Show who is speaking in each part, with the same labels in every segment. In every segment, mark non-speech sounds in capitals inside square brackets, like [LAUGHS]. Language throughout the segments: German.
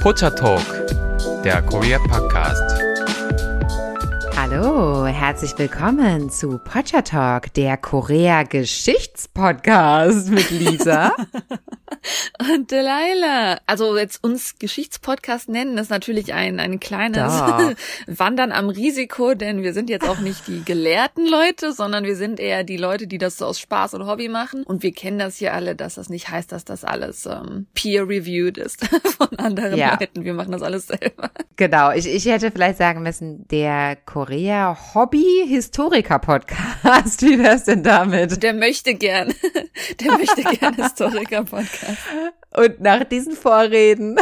Speaker 1: Pocha Talk, der Korea Podcast.
Speaker 2: Hallo, herzlich willkommen zu Pocha Talk, der Korea Geschichtspodcast mit Lisa. [LAUGHS]
Speaker 3: Und Delilah. Also jetzt uns Geschichtspodcast nennen, ist natürlich ein, ein kleines
Speaker 2: Doch. [LAUGHS]
Speaker 3: Wandern am Risiko, denn wir sind jetzt auch nicht die gelehrten Leute, sondern wir sind eher die Leute, die das so aus Spaß und Hobby machen. Und wir kennen das hier alle, dass das nicht heißt, dass das alles ähm, peer-reviewed ist [LAUGHS] von anderen
Speaker 2: Ja.
Speaker 3: Leuten. Wir machen das alles selber.
Speaker 2: Genau, ich, ich hätte vielleicht sagen müssen, der Korea Hobby Historiker Podcast. [LAUGHS] Wie wär's denn damit?
Speaker 3: Der möchte gern, der möchte gern Historiker-Podcast.
Speaker 2: Und nach diesen Vorreden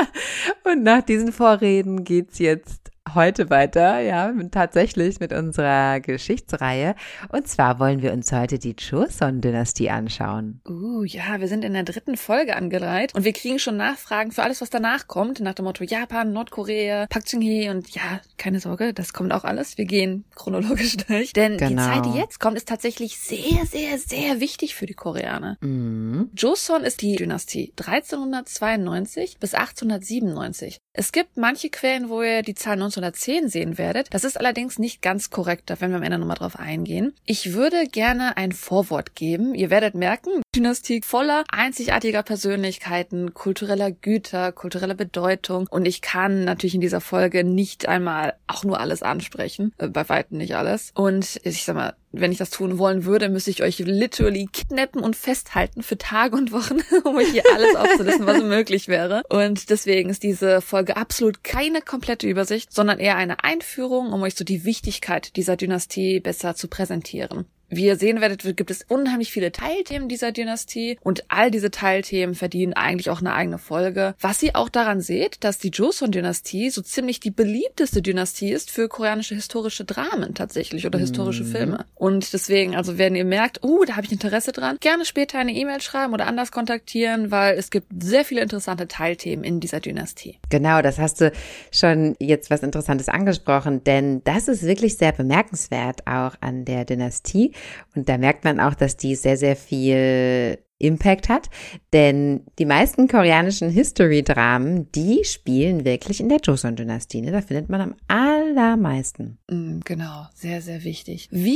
Speaker 2: [LAUGHS] und nach diesen Vorreden geht's jetzt heute weiter, ja, tatsächlich mit unserer Geschichtsreihe. Und zwar wollen wir uns heute die Joseon-Dynastie anschauen.
Speaker 3: Uh, ja, wir sind in der dritten Folge angereiht und wir kriegen schon Nachfragen für alles, was danach kommt, nach dem Motto Japan, Nordkorea, Park Chung-hee und ja, keine Sorge, das kommt auch alles. Wir gehen chronologisch [LAUGHS] durch, denn die
Speaker 2: Genau.
Speaker 3: Zeit, die jetzt kommt, ist tatsächlich sehr, sehr, sehr wichtig für die Koreaner.
Speaker 2: Mhm.
Speaker 3: Joseon ist die Dynastie 1392 bis 1897. Es gibt manche Quellen, wo ihr die Zahl 1910 sehen werdet. Das ist allerdings nicht ganz korrekt, da werden wir am Ende nochmal drauf eingehen. Ich würde gerne ein Vorwort geben. Ihr werdet merken, Dynastie voller einzigartiger Persönlichkeiten, kultureller Güter, kultureller Bedeutung. Und ich kann natürlich in dieser Folge nicht einmal auch nur alles ansprechen. Äh, bei weitem nicht alles. Und ich sag mal, wenn ich das tun wollen würde, müsste ich euch literally kidnappen und festhalten für Tage und Wochen, [LAUGHS] um euch hier alles aufzulisten, was möglich wäre. Und deswegen ist diese Folge absolut keine komplette Übersicht, sondern eher eine Einführung, um euch so die Wichtigkeit dieser Dynastie besser zu präsentieren. Wie ihr sehen werdet, gibt es unheimlich viele Teilthemen dieser Dynastie und all diese Teilthemen verdienen eigentlich auch eine eigene Folge. Was ihr auch daran seht, dass die Joseon-Dynastie so ziemlich die beliebteste Dynastie ist für koreanische historische Dramen tatsächlich oder historische Filme. Und deswegen, also wenn ihr merkt, uh, da habe ich Interesse dran, gerne später eine E-Mail schreiben oder anders kontaktieren, weil es gibt sehr viele interessante Teilthemen in dieser Dynastie.
Speaker 2: Genau, das hast du schon jetzt was Interessantes angesprochen, denn das ist wirklich sehr bemerkenswert auch an der Dynastie. Und da merkt man auch, dass die sehr, sehr viel Impact hat, denn die meisten koreanischen History-Dramen, die spielen wirklich in der Joseon-Dynastie. Ne? Da findet man am allermeisten.
Speaker 3: Mm, Genau, sehr, sehr wichtig. Wir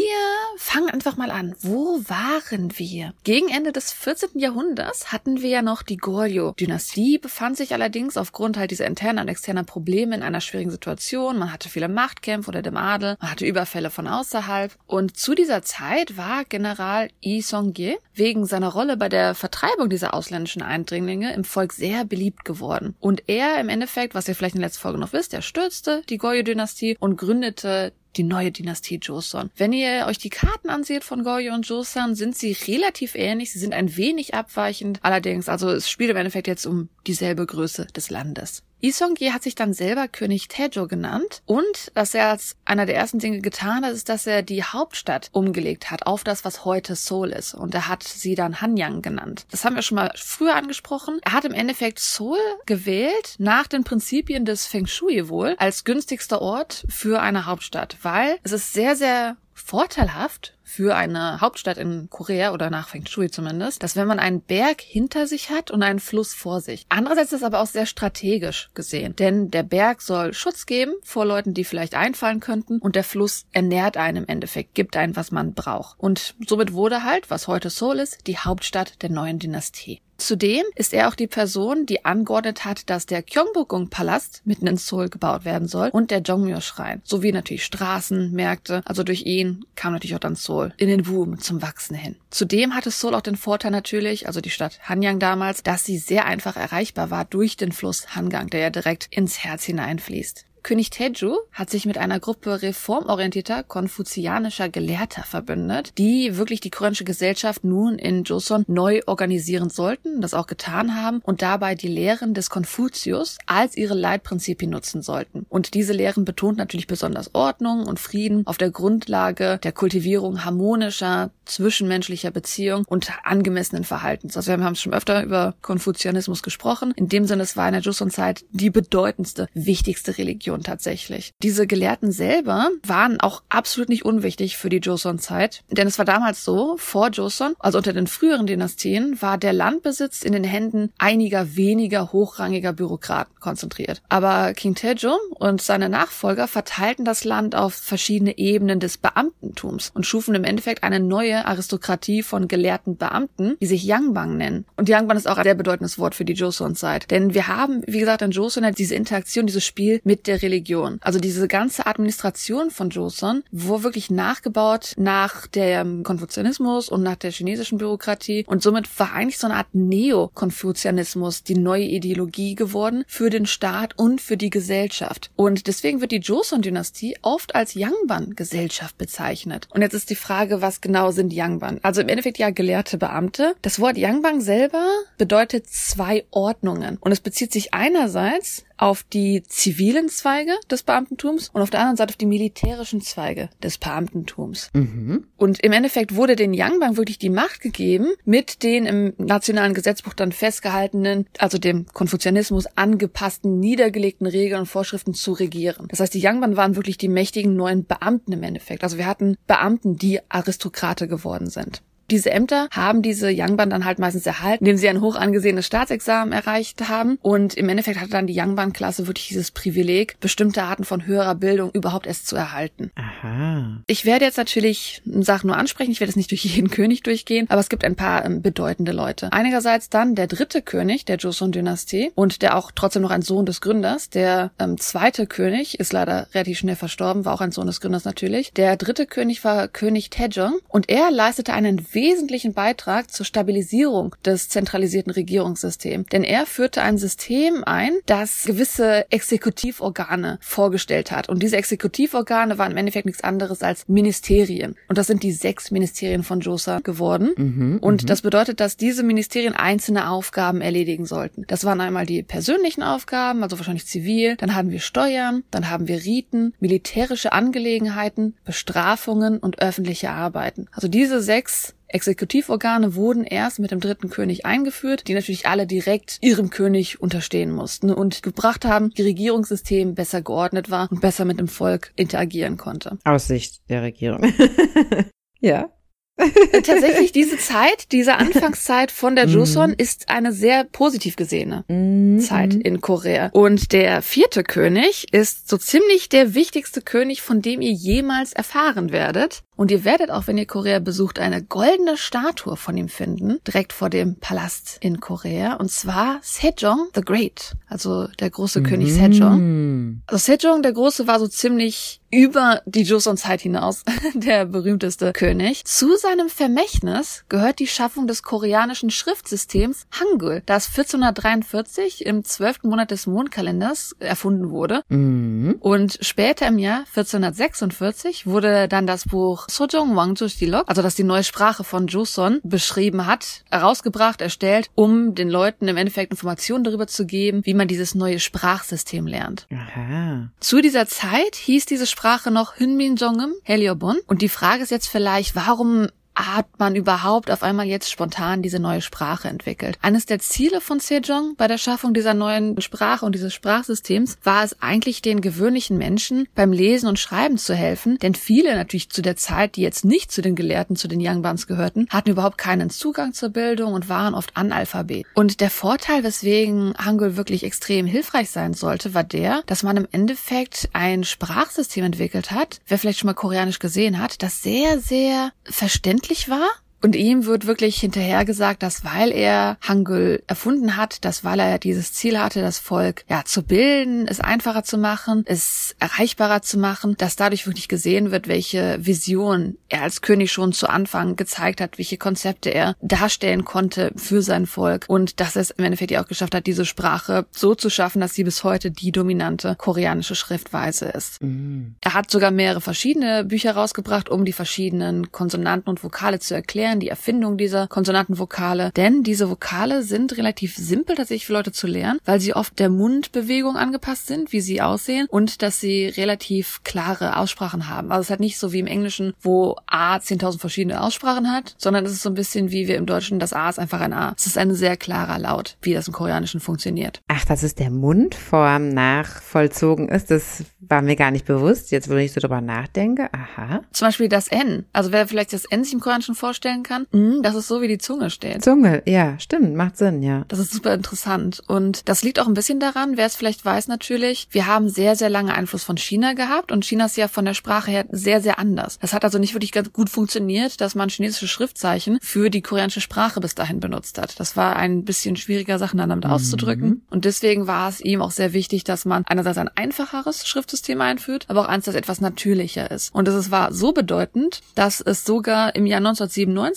Speaker 3: fangen einfach mal an. Wo waren wir? Gegen Ende des 14. Jahrhunderts hatten wir ja noch die Goryeo-Dynastie, befand sich allerdings aufgrund halt dieser internen und externen Probleme in einer schwierigen Situation. Man hatte viele Machtkämpfe unter dem Adel, man hatte Überfälle von außerhalb. Und zu dieser Zeit war General Yi Song-ge wegen seiner Rolle bei der Vertreibung dieser ausländischen Eindringlinge im Volk sehr beliebt geworden. Und er im Endeffekt, was ihr vielleicht in der letzten Folge noch wisst, er stürzte die Goryeo-Dynastie und gründete die neue Dynastie Joseon. Wenn ihr euch die Karten anseht von Goryeo und Joseon, sind sie relativ ähnlich. Sie sind ein wenig abweichend. Allerdings, also es spielt im Endeffekt jetzt um dieselbe Größe des Landes. Isongye hat sich dann selber König Taejo genannt und was er als einer der ersten Dinge getan hat, ist, dass er die Hauptstadt umgelegt hat auf das, was heute Seoul ist. Und er hat sie dann Hanyang genannt. Das haben wir schon mal früher angesprochen. Er hat im Endeffekt Seoul gewählt nach den Prinzipien des Feng Shui wohl als günstigster Ort für eine Hauptstadt, weil es ist sehr, sehr vorteilhaft für eine Hauptstadt in Korea oder nach Feng Shui zumindest, dass wenn man einen Berg hinter sich hat und einen Fluss vor sich. Andererseits ist es aber auch sehr strategisch gesehen, denn der Berg soll Schutz geben vor Leuten, die vielleicht einfallen könnten und der Fluss ernährt einen im Endeffekt, gibt einen, was man braucht. Und somit wurde halt, was heute Seoul ist, die Hauptstadt der neuen Dynastie. Zudem ist er auch die Person, die angeordnet hat, dass der Gyeongbokgung-Palast mitten in Seoul gebaut werden soll und der Jongmyo-Schrein, sowie natürlich Straßen, Märkte. Also durch ihn kam natürlich auch dann Seoul in den Boom zum Wachsen hin. Zudem hatte Seoul auch den Vorteil natürlich, also die Stadt Hanyang damals, dass sie sehr einfach erreichbar war durch den Fluss Hangang, der ja direkt ins Herz hineinfließt. König Teju hat sich mit einer Gruppe reformorientierter konfuzianischer Gelehrter verbündet, die wirklich die koreanische Gesellschaft nun in Joseon neu organisieren sollten, das auch getan haben und dabei die Lehren des Konfuzius als ihre Leitprinzipien nutzen sollten. Und diese Lehren betont natürlich besonders Ordnung und Frieden auf der Grundlage der Kultivierung harmonischer zwischenmenschlicher Beziehung und angemessenen Verhaltens. Also wir haben schon öfter über Konfuzianismus gesprochen. In dem Sinne, es war in der Joseon-Zeit die bedeutendste, wichtigste Religion Religion tatsächlich. Diese Gelehrten selber waren auch absolut nicht unwichtig für die Joseon-Zeit, denn es war damals so, vor Joseon, also unter den früheren Dynastien, war der Landbesitz in den Händen einiger weniger hochrangiger Bürokraten konzentriert. Aber King Taejo und seine Nachfolger verteilten das Land auf verschiedene Ebenen des Beamtentums und schufen im Endeffekt eine neue Aristokratie von gelehrten Beamten, die sich Yangbang nennen. Und Yangbang ist auch ein sehr bedeutendes Wort für die Joseon-Zeit. Denn wir haben, wie gesagt, in Joseon halt diese Interaktion, dieses Spiel mit der Religion. Also diese ganze Administration von Joseon, wo wirklich nachgebaut nach dem Konfuzianismus und nach der chinesischen Bürokratie. Und somit war eigentlich so eine Art Neo-Konfuzianismus die neue Ideologie geworden für den Staat und für die Gesellschaft. Und deswegen wird die Joseon-Dynastie oft als Yangban-Gesellschaft bezeichnet. Und jetzt ist die Frage, was genau sind Yangban? Also im Endeffekt ja gelehrte Beamte. Das Wort Yangban selber bedeutet zwei Ordnungen. Und es bezieht sich einerseits auf die zivilen Zweige des Beamtentums und auf der anderen Seite auf die militärischen Zweige des Beamtentums. Mhm. Und im Endeffekt wurde den Yangbang wirklich die Macht gegeben, mit den im nationalen Gesetzbuch dann festgehaltenen, also dem Konfuzianismus angepassten, niedergelegten Regeln und Vorschriften zu regieren. Das heißt, die Yangbang waren wirklich die mächtigen neuen Beamten im Endeffekt. Also wir hatten Beamten, die Aristokrate geworden sind. Diese Ämter haben diese Youngban dann halt meistens erhalten, indem sie ein hoch angesehenes Staatsexamen erreicht haben. Und im Endeffekt hatte dann die Youngban-Klasse wirklich dieses Privileg, bestimmte Arten von höherer Bildung überhaupt erst zu erhalten. Aha. Ich werde jetzt natürlich Sachen nur ansprechen, ich werde es nicht durch jeden [LAUGHS] König durchgehen, aber es gibt ein paar ähm, bedeutende Leute. Einigerseits dann der dritte König der Joseon-Dynastie und der auch trotzdem noch ein Sohn des Gründers. Der ähm, zweite König ist leider relativ schnell verstorben, war auch ein Sohn des Gründers natürlich. Der dritte König war König Taejong und er leistete einen wesentlichen Beitrag zur Stabilisierung des zentralisierten Regierungssystems. Denn er führte ein System ein, das gewisse Exekutivorgane vorgestellt hat. Und diese Exekutivorgane waren im Endeffekt nichts anderes als Ministerien. Und das sind die sechs Ministerien von Josa geworden. Mhm, und mhm. das bedeutet, dass diese Ministerien einzelne Aufgaben erledigen sollten. Das waren einmal die persönlichen Aufgaben, also wahrscheinlich zivil. Dann haben wir Steuern, dann haben wir Riten, militärische Angelegenheiten, Bestrafungen und öffentliche Arbeiten. Also diese sechs Exekutivorgane wurden erst mit dem dritten König eingeführt, die natürlich alle direkt ihrem König unterstehen mussten und gebracht haben, die Regierungssystem besser geordnet war und besser mit dem Volk interagieren konnte.
Speaker 2: Aus Sicht der Regierung. [LAUGHS] ja.
Speaker 3: Äh, tatsächlich diese Zeit, diese Anfangszeit von der Joseon mhm. ist eine sehr positiv gesehene mhm. Zeit in Korea. Und der vierte König ist so ziemlich der wichtigste König, von dem ihr jemals erfahren werdet. Und ihr werdet auch, wenn ihr Korea besucht, eine goldene Statue von ihm finden, direkt vor dem Palast in Korea. Und zwar Sejong the Great, also der große mhm. König Sejong. Also Sejong der Große war so ziemlich über die Joseon-Zeit hinaus [LAUGHS] der berühmteste König. Zu seinem Vermächtnis gehört die Schaffung des koreanischen Schriftsystems Hangul, das 1443 im zwölften Monat des Mondkalenders erfunden wurde. Mhm. Und später im Jahr 1446 wurde dann das Buch Sojong Wangju-Silok, also das die neue Sprache von Joseon beschrieben hat, herausgebracht, erstellt, um den Leuten im Endeffekt Informationen darüber zu geben, wie man dieses neue Sprachsystem lernt. Aha. Zu dieser Zeit hieß diese Sprache noch Hünmin Jongum, Heliobon. Und die Frage ist jetzt vielleicht, warum hat man überhaupt auf einmal jetzt spontan diese neue Sprache entwickelt. Eines der Ziele von Sejong bei der Schaffung dieser neuen Sprache und dieses Sprachsystems war es eigentlich den gewöhnlichen Menschen beim Lesen und Schreiben zu helfen, denn viele natürlich zu der Zeit, die jetzt nicht zu den Gelehrten, zu den Yangbans gehörten, hatten überhaupt keinen Zugang zur Bildung und waren oft Analphabet. Und der Vorteil, weswegen Hangul wirklich extrem hilfreich sein sollte, war der, dass man im Endeffekt ein Sprachsystem entwickelt hat, wer vielleicht schon mal Koreanisch gesehen hat, das sehr, sehr verständlich möglich war und ihm wird wirklich hinterher gesagt, dass weil er Hangul erfunden hat, dass weil er dieses Ziel hatte, das Volk ja zu bilden, es einfacher zu machen, es erreichbarer zu machen, dass dadurch wirklich gesehen wird, welche Vision er als König schon zu Anfang gezeigt hat, welche Konzepte er darstellen konnte für sein Volk und dass er es im Endeffekt ja auch geschafft hat, diese Sprache so zu schaffen, dass sie bis heute die dominante koreanische Schriftweise ist. Mhm. Er hat sogar mehrere verschiedene Bücher rausgebracht, um die verschiedenen Konsonanten und Vokale zu erklären erklären, die Erfindung dieser konsonanten Vokale. Denn diese Vokale sind relativ simpel tatsächlich für Leute zu lernen, weil sie oft der Mundbewegung angepasst sind, wie sie aussehen und dass sie relativ klare Aussprachen haben. Also es ist halt nicht so wie im Englischen, wo A 10.000 verschiedene Aussprachen hat, sondern es ist so ein bisschen wie wir im Deutschen, das A ist einfach ein A. Es ist ein sehr klarer Laut, wie das im Koreanischen funktioniert.
Speaker 2: Ach, dass es der Mundform nachvollzogen ist, das war mir gar nicht bewusst. Jetzt, wo ich so drüber nachdenke, aha.
Speaker 3: Zum Beispiel das N. Also wer vielleicht das N sich im Koreanischen vorstellen kann, mh, das ist so, wie die Zunge steht.
Speaker 2: Zunge, ja, stimmt, macht Sinn, ja.
Speaker 3: Das ist super interessant. Und das liegt auch ein bisschen daran, wer es vielleicht weiß natürlich, wir haben sehr, sehr lange Einfluss von China gehabt und China ist ja von der Sprache her sehr, sehr anders. Das hat also nicht wirklich ganz gut funktioniert, dass man chinesische Schriftzeichen für die koreanische Sprache bis dahin benutzt hat. Das war ein bisschen schwieriger, Sachen dann damit mhm. auszudrücken. Und deswegen war es ihm auch sehr wichtig, dass man einerseits ein einfacheres Schriftsystem einführt, aber auch eins, das etwas natürlicher ist. Und es war so bedeutend, dass es sogar im Jahr 1997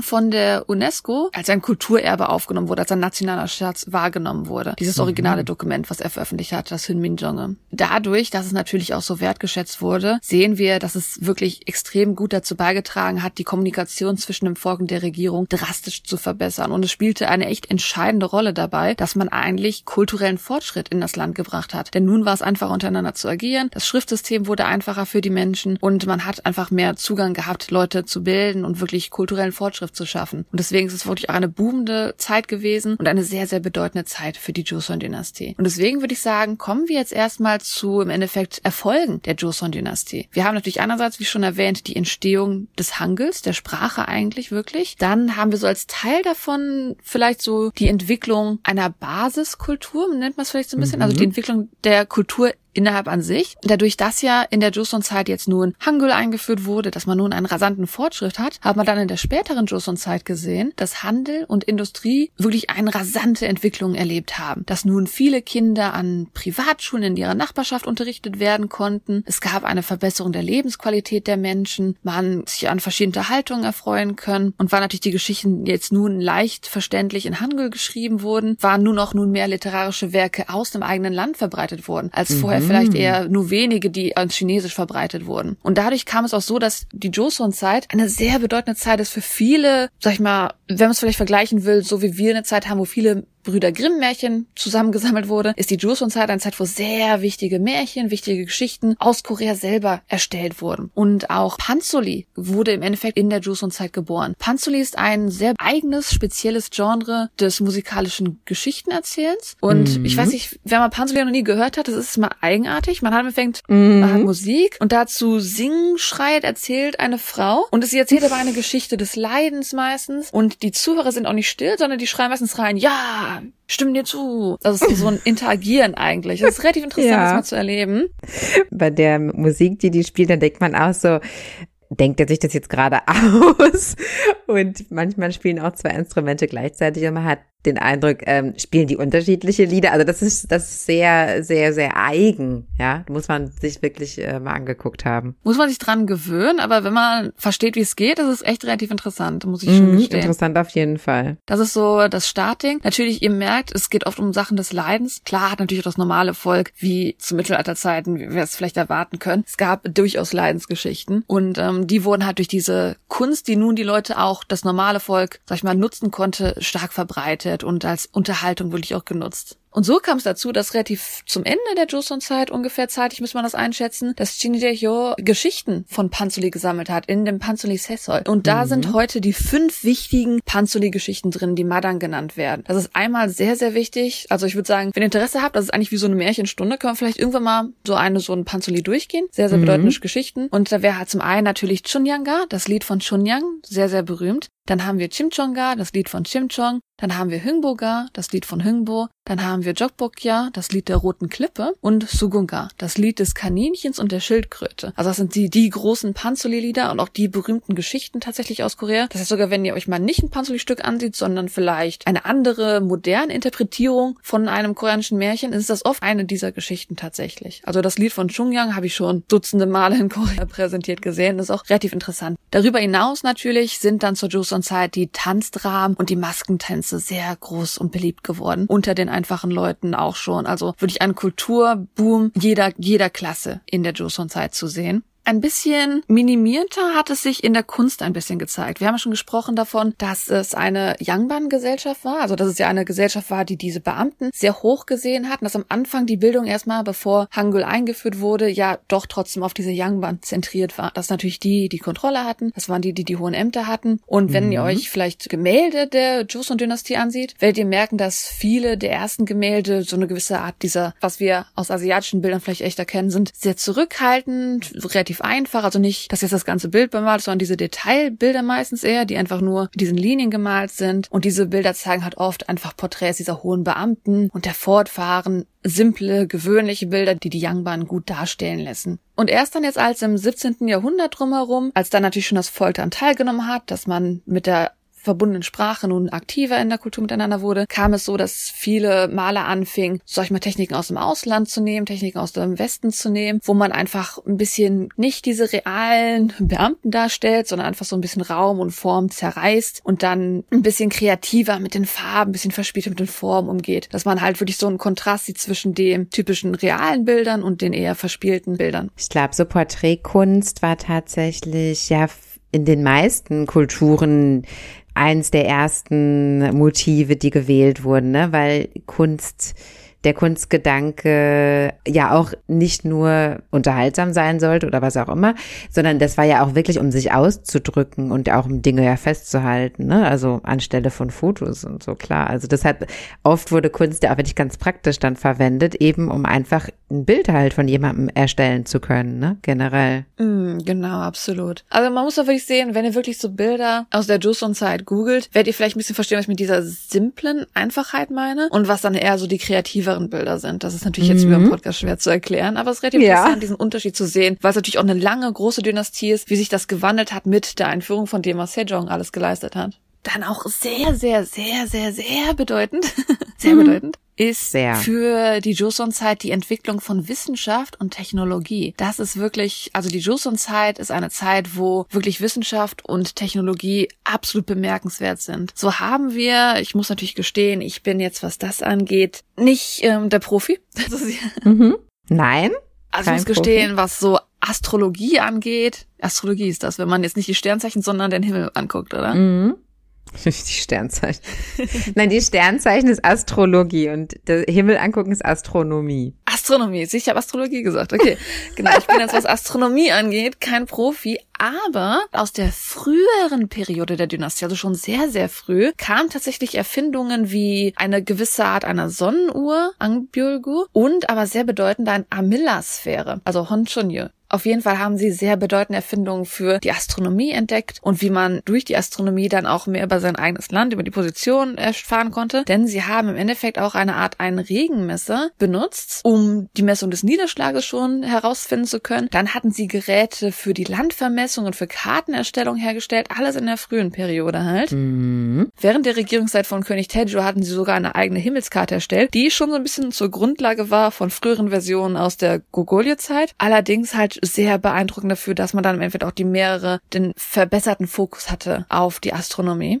Speaker 3: von der UNESCO als ein Kulturerbe aufgenommen wurde, als ein nationaler Schatz wahrgenommen wurde. Dieses mhm. originale mhm. Dokument, was er veröffentlicht hat, das Hunminjonge. Dadurch, dass es natürlich auch so wertgeschätzt wurde, sehen wir, dass es wirklich extrem gut dazu beigetragen hat, die Kommunikation zwischen dem Volk und der Regierung drastisch zu verbessern. Und es spielte eine echt entscheidende Rolle dabei, dass man eigentlich kulturellen Fortschritt in das Land gebracht hat. Denn nun war es einfacher untereinander zu agieren, das Schriftsystem wurde einfacher für die Menschen und man hat einfach mehr Zugang gehabt, Leute zu bilden und wirklich kulturellen Fortschritt zu schaffen. Und deswegen ist es wirklich auch eine boomende Zeit gewesen und eine sehr, sehr bedeutende Zeit für die Joseon-Dynastie. Und deswegen würde ich sagen, kommen wir jetzt erstmal zu im Endeffekt Erfolgen der Joseon-Dynastie. Wir haben natürlich einerseits, wie schon erwähnt, die Entstehung des Hangels, der Sprache eigentlich wirklich. Dann haben wir so als Teil davon vielleicht so die Entwicklung einer Basiskultur, nennt man es vielleicht so ein bisschen, mhm. also die Entwicklung der Kultur innerhalb an sich. Dadurch, dass ja in der Joseon-Zeit jetzt nun Hangul eingeführt wurde, dass man nun einen rasanten Fortschritt hat, hat man dann in der späteren Joseon-Zeit gesehen, dass Handel und Industrie wirklich eine rasante Entwicklung erlebt haben. Dass nun viele Kinder an Privatschulen in ihrer Nachbarschaft unterrichtet werden konnten. Es gab eine Verbesserung der Lebensqualität der Menschen. Man sich an verschiedene Haltungen erfreuen können. Und weil natürlich die Geschichten jetzt nun leicht verständlich in Hangul geschrieben wurden, waren nun auch nun mehr literarische Werke aus dem eigenen Land verbreitet worden, als mhm. vorher vielleicht mm. eher nur wenige, die als Chinesisch verbreitet wurden. Und dadurch kam es auch so, dass die Joseon-Zeit eine sehr bedeutende Zeit ist für viele, sag ich mal, wenn man es vielleicht vergleichen will, so wie wir eine Zeit haben, wo viele Brüder Grimm Märchen zusammengesammelt wurde, ist die Joseon-Zeit eine Zeit, wo sehr wichtige Märchen, wichtige Geschichten aus Korea selber erstellt wurden. Und auch Panzoli wurde im Endeffekt in der Joseon-Zeit geboren. Panzoli ist ein sehr eigenes, spezielles Genre des musikalischen Geschichtenerzählens. Und mhm. ich weiß nicht, wer mal Panzoli noch nie gehört hat, das ist mal eigenartig. Man hat fängt, mhm. man hat Musik und dazu singen, schreit, erzählt eine Frau. Und sie erzählt aber eine Geschichte des Leidens meistens. Und die Zuhörer sind auch nicht still, sondern die schreien meistens rein, ja, stimmen dir zu. Das ist so ein [LAUGHS] Interagieren eigentlich. Das ist relativ interessant, ja. das mal zu erleben.
Speaker 2: Bei der Musik, die die spielt, dann denkt man auch so, denkt er sich das jetzt gerade [LAUGHS] aus? Und manchmal spielen auch zwei Instrumente gleichzeitig und man hat den Eindruck, ähm, spielen die unterschiedliche Lieder. Also das ist das ist sehr, sehr, sehr eigen. Ja, muss man sich wirklich äh, mal angeguckt haben.
Speaker 3: Muss man sich dran gewöhnen, aber wenn man versteht, wie es geht, ist es echt relativ interessant, muss ich schon mhm, gestehen.
Speaker 2: Interessant auf jeden Fall.
Speaker 3: Das ist so das Starting. Natürlich, ihr merkt, es geht oft um Sachen des Leidens. Klar hat natürlich auch das normale Volk, wie zu Mittelalterzeiten, wie wir es vielleicht erwarten können. Es gab durchaus Leidensgeschichten und ähm, die wurden halt durch diese Kunst, die nun die Leute auch das normale Volk, sag ich mal, nutzen konnte, stark verbreitet verwendet und als Unterhaltung wirklich auch genutzt. Und so kam es dazu, dass relativ zum Ende der Joseon-Zeit, ungefähr zeitig muss man das einschätzen, dass Shin Jae-hyo Geschichten von Panzuli gesammelt hat in dem Panzuli Sesol. Und da mhm. sind heute die fünf wichtigen Panzuli-Geschichten drin, die Madan genannt werden. Das ist einmal sehr, sehr wichtig. Also ich würde sagen, wenn ihr Interesse habt, das ist eigentlich wie so eine Märchenstunde, können wir vielleicht irgendwann mal so eine, so ein Panzuli durchgehen. Sehr, sehr bedeutende mhm. Geschichten. Und da wäre halt zum einen natürlich Chunyanga, das Lied von Chunyang, sehr, sehr berühmt. Dann haben wir Chimchonga, das Lied von Chimchong. Dann haben wir Hüngboga, das Lied von Hüngbo. Dann haben wir Jokbokya, das Lied der roten Klippe. Und Sugunga, das Lied des Kaninchens und der Schildkröte. Also das sind die, die großen Panzoli-Lieder und auch die berühmten Geschichten tatsächlich aus Korea. Das heißt sogar, wenn ihr euch mal nicht ein Panzoli-Stück ansieht, sondern vielleicht eine andere, moderne Interpretierung von einem koreanischen Märchen, ist das oft eine dieser Geschichten tatsächlich. Also das Lied von Chungyang habe ich schon dutzende Male in Korea [LAUGHS] präsentiert gesehen. Das ist auch relativ interessant. Darüber hinaus natürlich sind dann zur Joseon-Zeit die Tanzdramen und die Maskentänze sehr groß und beliebt geworden. Unter den einfachen Leuten auch schon. Also wirklich ein Kulturboom jeder, jeder Klasse in der Joseon-Zeit zu sehen. Ein bisschen minimierter hat es sich in der Kunst ein bisschen gezeigt. Wir haben schon gesprochen davon, dass es eine Yangban-Gesellschaft war, also dass es ja eine Gesellschaft war, die diese Beamten sehr hoch gesehen hatten, dass am Anfang die Bildung erstmal, bevor Hangul eingeführt wurde, ja doch trotzdem auf diese Yangban zentriert war. Das natürlich die, die Kontrolle hatten, das waren die, die die hohen Ämter hatten. Und wenn mhm. ihr euch vielleicht Gemälde der Joseon-Dynastie ansieht, werdet ihr merken, dass viele der ersten Gemälde so eine gewisse Art dieser, was wir aus asiatischen Bildern vielleicht echt erkennen, sind sehr zurückhaltend, relativ einfach, also nicht, dass jetzt das ganze Bild bemalt, sondern diese Detailbilder meistens eher, die einfach nur mit diesen Linien gemalt sind. Und diese Bilder zeigen halt oft einfach Porträts dieser hohen Beamten und der Fortfahren simple, gewöhnliche Bilder, die die Yangban gut darstellen lassen. Und erst dann jetzt als im 17. Jahrhundert drumherum, als dann natürlich schon das Volk daran teilgenommen hat, dass man mit der verbundenen Sprache nun aktiver in der Kultur miteinander wurde, kam es so, dass viele Maler anfingen, solch mal Techniken aus dem Ausland zu nehmen, Techniken aus dem Westen zu nehmen, wo man einfach ein bisschen nicht diese realen Beamten darstellt, sondern einfach so ein bisschen Raum und Form zerreißt und dann ein bisschen kreativer mit den Farben, ein bisschen verspielter mit den Formen umgeht. Dass man halt wirklich so einen Kontrast sieht zwischen den typischen realen Bildern und den eher verspielten Bildern.
Speaker 2: Ich glaube, so Porträtkunst war tatsächlich ja in den meisten Kulturen eins der ersten Motive, die gewählt wurden, ne? weil Kunst der Kunstgedanke ja auch nicht nur unterhaltsam sein sollte oder was auch immer, sondern das war ja auch wirklich, um sich auszudrücken und auch um Dinge ja festzuhalten, ne? Also anstelle von Fotos und so, klar. Also deshalb, oft wurde Kunst ja auch wirklich ganz praktisch dann verwendet, eben um einfach ein Bild halt von jemandem erstellen zu können, ne? Generell.
Speaker 3: Mm, genau, absolut. Also man muss doch wirklich sehen, wenn ihr wirklich so Bilder aus der Joseon-Zeit googelt, werdet ihr vielleicht ein bisschen verstehen, was ich mit dieser simplen Einfachheit meine und was dann eher so die kreative anderen Bilder sind. Das ist natürlich jetzt mhm. über den Podcast schwer zu erklären, aber es ist relativ ja. interessant, diesen Unterschied zu sehen, weil es natürlich auch eine lange, große Dynastie ist, wie sich das gewandelt hat mit der Einführung von dem, was Sejong alles geleistet hat. Dann auch sehr, sehr, sehr, sehr, sehr bedeutend, [LAUGHS] sehr mhm. bedeutend, ist Sehr. für die Joseon-Zeit die Entwicklung von Wissenschaft und Technologie. Das ist wirklich, also die Joseon-Zeit ist eine Zeit, wo wirklich Wissenschaft und Technologie absolut bemerkenswert sind. So haben wir, ich muss natürlich gestehen, ich bin jetzt, was das angeht, nicht ähm, der Profi. [LAUGHS]
Speaker 2: mhm. Nein.
Speaker 3: Also ich muss gestehen, Profi. was so Astrologie angeht, Astrologie ist das, wenn man jetzt nicht die Sternzeichen, sondern den Himmel anguckt, oder?
Speaker 2: Mhm. [LAUGHS] Die Sternzeichen. [LAUGHS] Nein, die Sternzeichen ist Astrologie und der Himmel angucken ist Astronomie.
Speaker 3: Astronomie, ich habe Astrologie gesagt. Okay, genau. Ich bin jetzt, was [LAUGHS] Astronomie angeht, kein Profi, aber aus der früheren Periode der Dynastie, also schon sehr, sehr früh, kamen tatsächlich Erfindungen wie eine gewisse Art einer Sonnenuhr, Angbulgu, und aber sehr bedeutend ein Amilla-Sphäre, also Honchonyu. Auf jeden Fall haben sie sehr bedeutende Erfindungen für die Astronomie entdeckt und wie man durch die Astronomie dann auch mehr über sein eigenes Land, über die Position erfahren konnte. Denn sie haben im Endeffekt auch eine Art einen Regenmesser benutzt, um die Messung des Niederschlages schon herausfinden zu können. Dann hatten sie Geräte für die Landvermessung und für Kartenerstellung hergestellt, alles in der frühen Periode halt. Mhm. Während der Regierungszeit von König Tejo hatten sie sogar eine eigene Himmelskarte erstellt, die schon so ein bisschen zur Grundlage war von früheren Versionen aus der Goguryeo-Zeit. Allerdings halt sehr beeindruckend dafür, dass man dann im Endeffekt auch die mehrere, den verbesserten Fokus hatte auf die Astronomie.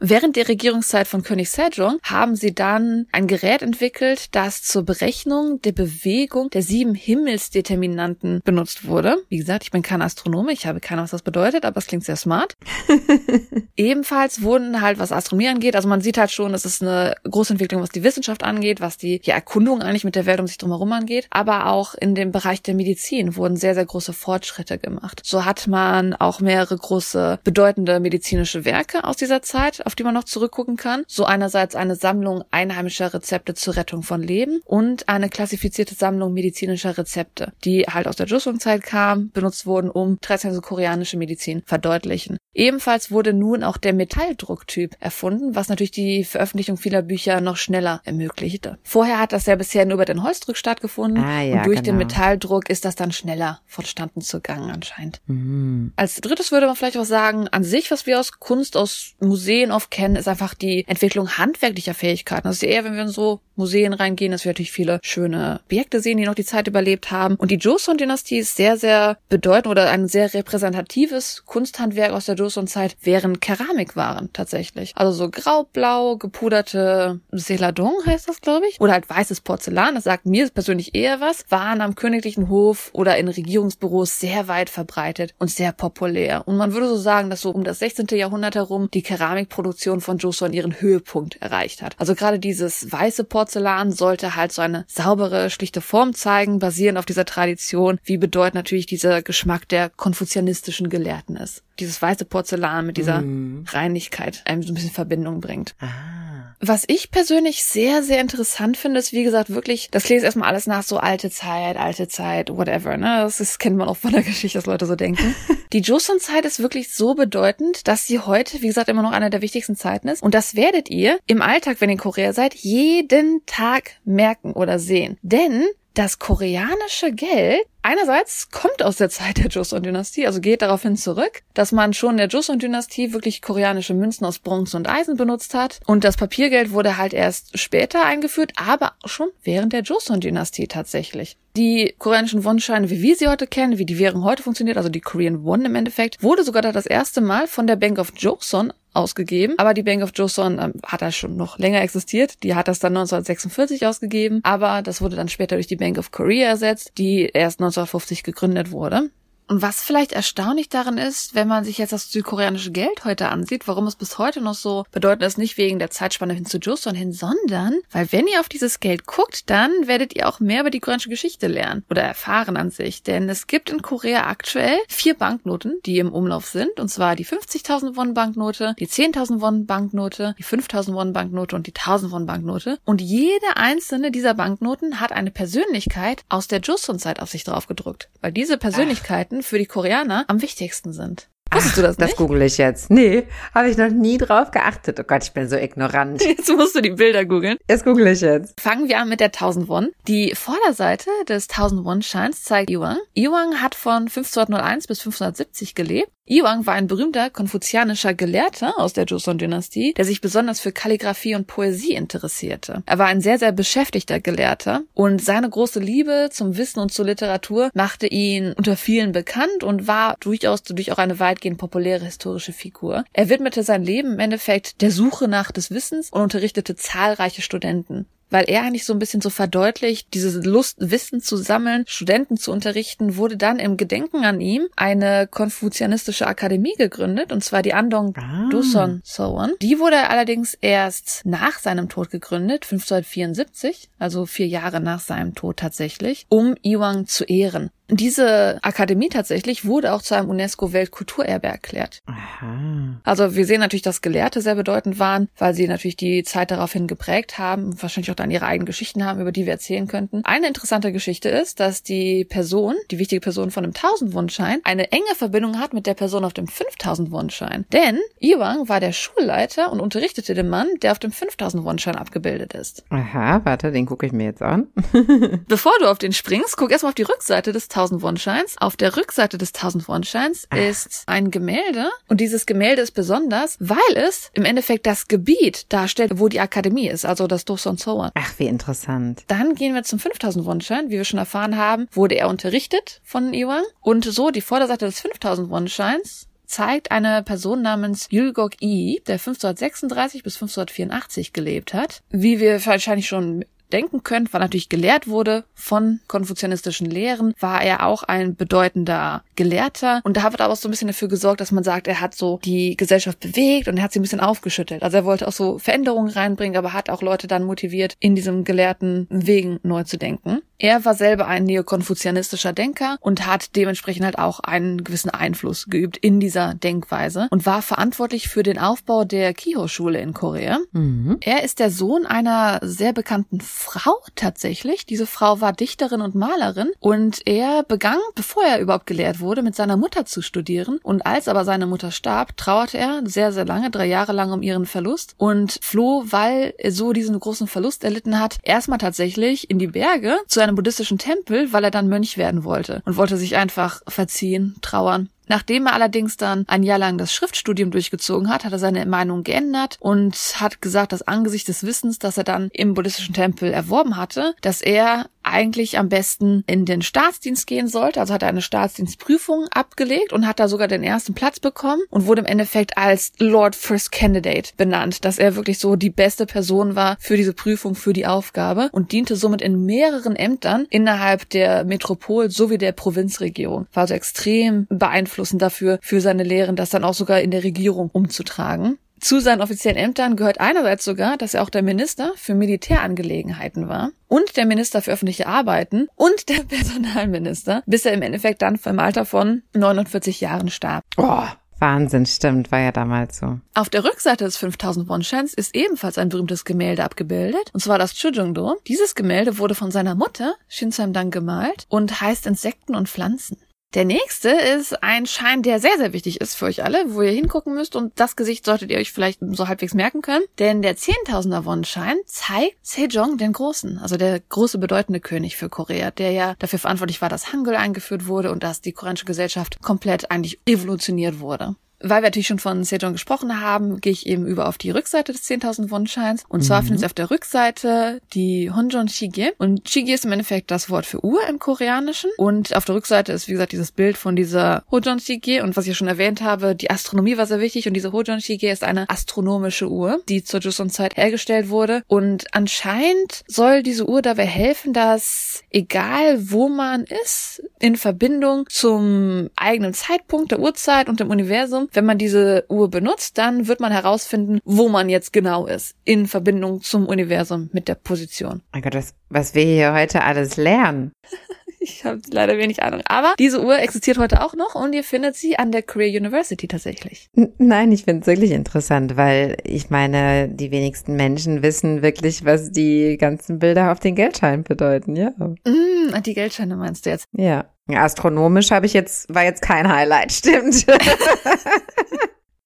Speaker 3: Während der Regierungszeit von König Sejong haben sie dann ein Gerät entwickelt, das zur Berechnung der Bewegung der sieben Himmelsdeterminanten benutzt wurde. Wie gesagt, ich bin kein Astronome, ich habe keine Ahnung, was das bedeutet, aber es klingt sehr smart. [LAUGHS] Ebenfalls wurden halt, was Astronomie angeht, also man sieht halt schon, es ist eine große Entwicklung, was die Wissenschaft angeht, was die ja, Erkundung eigentlich mit der Welt um sich drumherum angeht, aber auch in dem Bereich der Medizin wurden sehr, sehr große Fortschritte gemacht. So hat man auch mehrere große bedeutende medizinische Werke aus dieser Zeit auf die man noch zurückgucken kann. So einerseits eine Sammlung einheimischer Rezepte zur Rettung von Leben und eine klassifizierte Sammlung medizinischer Rezepte, die halt aus der Joseon-Zeit kam, benutzt wurden, um traditionelle koreanische Medizin verdeutlichen. Ebenfalls wurde nun auch der Metalldrucktyp erfunden, was natürlich die Veröffentlichung vieler Bücher noch schneller ermöglichte. Vorher hat das ja bisher nur über den Holzdruck stattgefunden
Speaker 2: Ah, ja,
Speaker 3: und durch den
Speaker 2: genau.
Speaker 3: Metalldruck ist das dann schneller vonstatten zugangen anscheinend.
Speaker 2: Mhm.
Speaker 3: Als drittes würde man vielleicht auch sagen, an sich, was wir aus Kunst, aus Museen oft kennen, ist einfach die Entwicklung handwerklicher Fähigkeiten. Das ist eher, wenn wir so Museen reingehen, dass wir natürlich viele schöne Objekte sehen, die noch die Zeit überlebt haben. Und die Joseon-Dynastie ist sehr, sehr bedeutend oder ein sehr repräsentatives Kunsthandwerk aus der Joseon-Zeit, während Keramikwaren tatsächlich. Also so graublau, gepuderte Seladon heißt das, glaube ich. Oder halt weißes Porzellan, das sagt mir persönlich eher was, waren am königlichen Hof oder in Regierungsbüros sehr weit verbreitet und sehr populär. Und man würde so sagen, dass so um das 16. Jahrhundert herum die Keramikproduktion von Joseon ihren Höhepunkt erreicht hat. Also gerade dieses weiße Porzellan sollte halt so eine saubere, schlichte Form zeigen, basierend auf dieser Tradition, wie bedeutend natürlich dieser Geschmack der konfuzianistischen Gelehrten ist. Dieses weiße Porzellan mit dieser Reinigkeit einem so ein bisschen Verbindung bringt.
Speaker 2: Ah.
Speaker 3: Was ich persönlich sehr, sehr interessant finde, ist, wie gesagt, wirklich, das lese erstmal alles nach, so alte Zeit, alte Zeit, whatever, ne? Das ist, kennt man auch von der [LAUGHS] Geschichte, dass Leute so denken. [LAUGHS] Die Joseon-Zeit ist wirklich so bedeutend, dass sie heute, wie gesagt, immer noch eine der wichtigsten Zeiten ist. Und das werdet ihr im Alltag, wenn ihr in Korea seid, jeden Tag merken oder sehen. Denn das koreanische Geld einerseits kommt aus der Zeit der Joseon-Dynastie, also geht daraufhin zurück, dass man schon in der Joseon-Dynastie wirklich koreanische Münzen aus Bronze und Eisen benutzt hat. Und das Papiergeld wurde halt erst später eingeführt, aber schon während der Joseon-Dynastie tatsächlich. Die koreanischen Won-Scheine, wie wir sie heute kennen, wie die Währung heute funktioniert, also die Korean Won im Endeffekt, wurde sogar das erste Mal von der Bank of Joseon ausgegeben. Aber die Bank of Joseon ähm, hat da schon noch länger existiert. Die hat das dann 1946 ausgegeben. Aber das wurde dann später durch die Bank of Korea ersetzt, die erst 1950 gegründet wurde. Und was vielleicht erstaunlich daran ist, wenn man sich jetzt das südkoreanische Geld heute ansieht, warum es bis heute noch so bedeutend ist, nicht wegen der Zeitspanne hin zu Joseon hin, sondern weil wenn ihr auf dieses Geld guckt, dann werdet ihr auch mehr über die koreanische Geschichte lernen oder erfahren an sich. Denn es gibt in Korea aktuell vier Banknoten, die im Umlauf sind. Und zwar die 50.000 Won Banknote, die 10.000 Won Banknote, die 5.000 Won Banknote und die 1.000 Won Banknote. Und jede einzelne dieser Banknoten hat eine Persönlichkeit aus der Joseon-Zeit auf sich drauf gedruckt. Weil diese Persönlichkeiten für die Koreaner am wichtigsten sind. Wusstest du das
Speaker 2: Das
Speaker 3: nicht?
Speaker 2: google ich jetzt. Nee, habe ich noch nie drauf geachtet. Oh Gott, ich bin so ignorant. [LAUGHS]
Speaker 3: Jetzt musst du die Bilder googeln.
Speaker 2: Das google ich jetzt.
Speaker 3: Fangen wir an mit der 1000 Won. Die Vorderseite des 1000 Won Scheins zeigt Iwang. Iwang hat von 1501 bis 1570 gelebt. Iwang war ein berühmter konfuzianischer Gelehrter aus der Joseon-Dynastie, der sich besonders für Kalligraphie und Poesie interessierte. Er war ein sehr, sehr beschäftigter Gelehrter und seine große Liebe zum Wissen und zur Literatur machte ihn unter vielen bekannt und war durchaus dadurch auch eine weitgehend populäre historische Figur. Er widmete sein Leben im Endeffekt der Suche nach des Wissens und unterrichtete zahlreiche Studenten weil er eigentlich so ein bisschen so verdeutlicht, diese Lust, Wissen zu sammeln, Studenten zu unterrichten, wurde dann im Gedenken an ihm eine konfuzianistische Akademie gegründet, und zwar die Andong
Speaker 2: Ah.
Speaker 3: Doson Soon. Die wurde allerdings erst nach seinem Tod gegründet, 1574, also vier Jahre nach seinem Tod tatsächlich, um Iwang zu ehren. Diese Akademie tatsächlich wurde auch zu einem UNESCO-Weltkulturerbe erklärt.
Speaker 2: Aha.
Speaker 3: Also wir sehen natürlich, dass Gelehrte sehr bedeutend waren, weil sie natürlich die Zeit daraufhin geprägt haben und wahrscheinlich auch dann ihre eigenen Geschichten haben, über die wir erzählen könnten. Eine interessante Geschichte ist, dass die Person, die wichtige Person von dem 1000 Wunschschein, eine enge Verbindung hat mit der Person auf dem 5000 Wunschschein. Denn Iwang war der Schulleiter und unterrichtete den Mann, der auf dem 5000 Wunschschein abgebildet ist.
Speaker 2: Aha, warte, den gucke ich mir jetzt an. [LAUGHS]
Speaker 3: Bevor du auf den springst, guck erstmal auf die Rückseite des 1000 Won-Scheins. Auf der Rückseite des 1000 Won-Scheins ist ein Gemälde und dieses Gemälde ist besonders, weil es im Endeffekt das Gebiet darstellt, wo die Akademie ist, also das Doson Soan.
Speaker 2: Ach, wie interessant.
Speaker 3: Dann gehen wir zum 5000 Won-Schein. Wie wir schon erfahren haben, wurde er unterrichtet von Iwang und so die Vorderseite des 5000 Won-Scheins zeigt eine Person namens Yulgok I, der 1536 bis 1584 gelebt hat. Wie wir wahrscheinlich schon denken könnt, weil natürlich gelehrt wurde von konfuzianistischen Lehren, war er auch ein bedeutender Gelehrter. Und da wird aber auch so ein bisschen dafür gesorgt, dass man sagt, er hat so die Gesellschaft bewegt und er hat sie ein bisschen aufgeschüttelt. Also er wollte auch so Veränderungen reinbringen, aber hat auch Leute dann motiviert, in diesem gelehrten Wegen neu zu denken. Er war selber ein neokonfuzianistischer Denker und hat dementsprechend halt auch einen gewissen Einfluss geübt in dieser Denkweise und war verantwortlich für den Aufbau der Kiho-Schule in Korea.
Speaker 2: Mhm.
Speaker 3: Er ist der Sohn einer sehr bekannten Frau tatsächlich. Diese Frau war Dichterin und Malerin und er begann, bevor er überhaupt gelehrt wurde, mit seiner Mutter zu studieren. Und als aber seine Mutter starb, trauerte er sehr, sehr lange, drei Jahre lang um ihren Verlust und floh, weil er so diesen großen Verlust erlitten hat, erstmal tatsächlich in die Berge zu einem buddhistischen Tempel, weil er dann Mönch werden wollte und wollte sich einfach verziehen, trauern. Nachdem er allerdings dann ein Jahr lang das Schriftstudium durchgezogen hat, hat er seine Meinung geändert und hat gesagt, dass angesichts des Wissens, das er dann im buddhistischen Tempel erworben hatte, dass er eigentlich am besten in den Staatsdienst gehen sollte. Also hat er eine Staatsdienstprüfung abgelegt und hat da sogar den ersten Platz bekommen und wurde im Endeffekt als Lord First Candidate benannt, dass er wirklich so die beste Person war für diese Prüfung, für die Aufgabe und diente somit in mehreren Ämtern innerhalb der Metropol sowie der Provinzregierung. War also extrem beeinflussend dafür, für seine Lehren, das dann auch sogar in der Regierung umzutragen. Zu seinen offiziellen Ämtern gehört einerseits sogar, dass er auch der Minister für Militärangelegenheiten war und der Minister für öffentliche Arbeiten und der [LAUGHS] Personalminister, bis er im Endeffekt dann im Alter von 49 Jahren starb.
Speaker 2: Oh, Wahnsinn, stimmt, war ja damals so.
Speaker 3: Auf der Rückseite des 5000 Won-Scheins ist ebenfalls ein berühmtes Gemälde abgebildet, und zwar das Chujungdo. Dieses Gemälde wurde von seiner Mutter, Shinsam Dang, gemalt und heißt Insekten und Pflanzen. Der nächste ist ein Schein, der sehr, sehr wichtig ist für euch alle, wo ihr hingucken müsst und das Gesicht solltet ihr euch vielleicht so halbwegs merken können. Denn der Zehntausender Won-Schein zeigt Sejong den Großen, also der große bedeutende König für Korea, der ja dafür verantwortlich war, dass Hangul eingeführt wurde und dass die koreanische Gesellschaft komplett eigentlich revolutioniert wurde. Weil wir natürlich schon von Sejong gesprochen haben, gehe ich eben über auf die Rückseite des 10.000 Won-Scheins. Und zwar
Speaker 2: Mhm.
Speaker 3: findet ihr auf der Rückseite die Honjon Shige. Und Shige ist im Endeffekt das Wort für Uhr im Koreanischen. Und auf der Rückseite ist, wie gesagt, dieses Bild von dieser Hojon Shige. Und was ich schon erwähnt habe, die Astronomie war sehr wichtig. Und diese Hojon Shige ist eine astronomische Uhr, die zur Joseon-Zeit hergestellt wurde. Und anscheinend soll diese Uhr dabei helfen, dass egal wo man ist, in Verbindung zum eigenen Zeitpunkt, der Uhrzeit und dem Universum, wenn man diese Uhr benutzt, dann wird man herausfinden, wo man jetzt genau ist, in Verbindung zum Universum mit der Position.
Speaker 2: Mein Gott, was, was wir hier heute alles lernen. [LAUGHS]
Speaker 3: Ich habe leider wenig Ahnung. Aber diese Uhr existiert heute auch noch und ihr findet sie an der Korea University tatsächlich.
Speaker 2: Nein, ich finde es wirklich interessant, weil ich meine, die wenigsten Menschen wissen wirklich, was die ganzen Bilder auf den Geldscheinen bedeuten, ja.
Speaker 3: Mm, die Geldscheine meinst du jetzt?
Speaker 2: Ja. Astronomisch habe ich jetzt, war jetzt kein Highlight, [LAUGHS] stimmt. [LAUGHS]